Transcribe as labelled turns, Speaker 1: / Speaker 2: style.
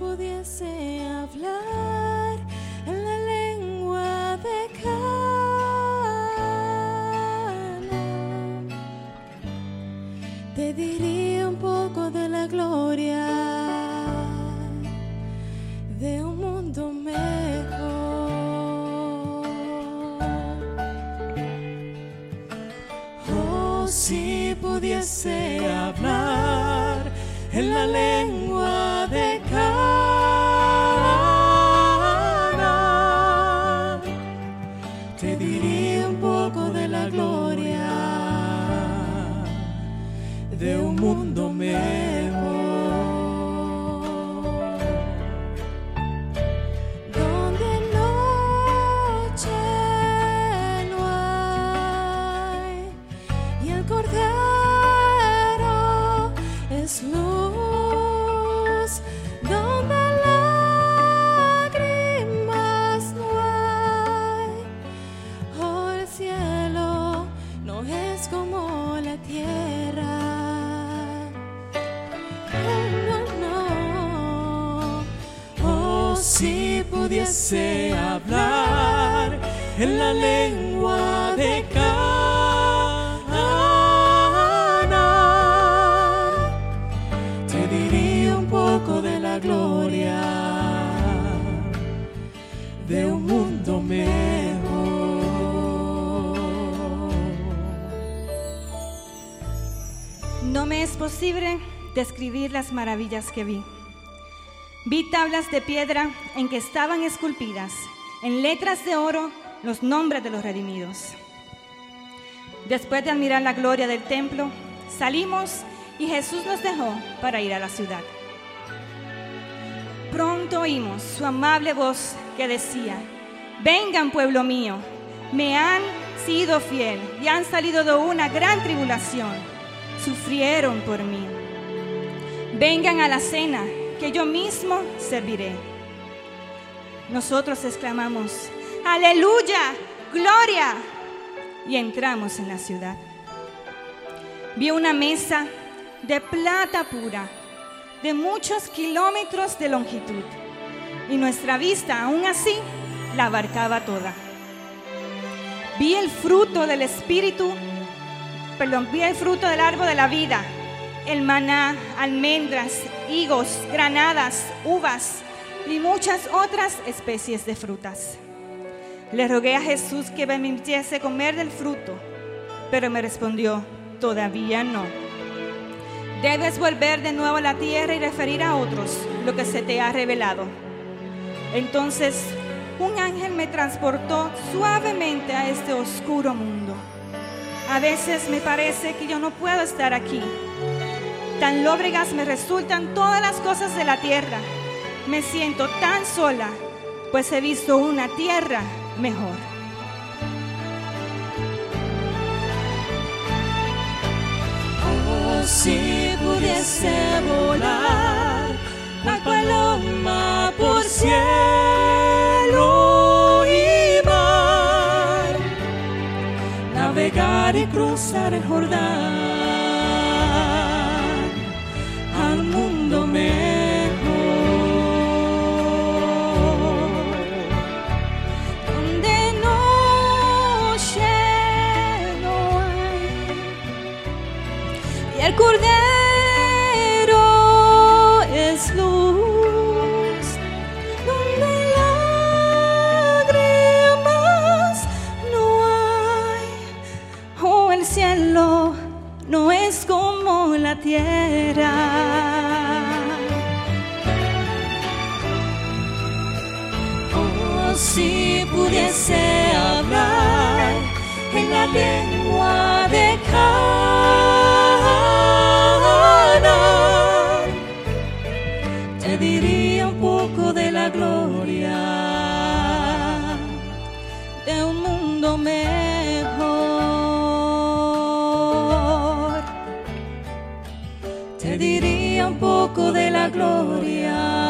Speaker 1: pudiese hablar en la lengua de Cana, te diría un poco de la gloria de un mundo mejor. Oh, si pudiese hablar en la lengua de un mundo mejor. Donde noche no hay y el cordero es luz. Donde lágrimas no hay, oh el cielo no es como la tierra. Pudiese hablar en la lengua de Cana, te diría un poco de la gloria de un mundo mejor.
Speaker 2: No me es posible describir las maravillas que vi. Vi tablas de piedra en que estaban esculpidas en letras de oro los nombres de los redimidos. Después de admirar la gloria del templo, salimos y Jesús nos dejó para ir a la ciudad. Pronto oímos su amable voz que decía, vengan pueblo mío, me han sido fiel y han salido de una gran tribulación, sufrieron por mí. Vengan a la cena que yo mismo serviré. Nosotros exclamamos, aleluya, gloria, y entramos en la ciudad. Vi una mesa de plata pura, de muchos kilómetros de longitud, y nuestra vista aún así la abarcaba toda. Vi el fruto del Espíritu, perdón, vi el fruto del árbol de la vida, el maná, almendras, higos, granadas, uvas y muchas otras especies de frutas. Le rogué a Jesús que me permitiese comer del fruto, pero me respondió, todavía no. Debes volver de nuevo a la tierra y referir a otros lo que se te ha revelado. Entonces un ángel me transportó suavemente a este oscuro mundo. A veces me parece que yo no puedo estar aquí. Tan lóbregas me resultan todas las cosas de la tierra. Me siento tan sola, pues he visto una tierra mejor.
Speaker 1: Oh, si pudiese volar la paloma por cielo y mar, navegar y cruzar el Jordán no es como la tierra. Oh, si pudiese hablar en la lengua de Cana, te diría un poco de la gloria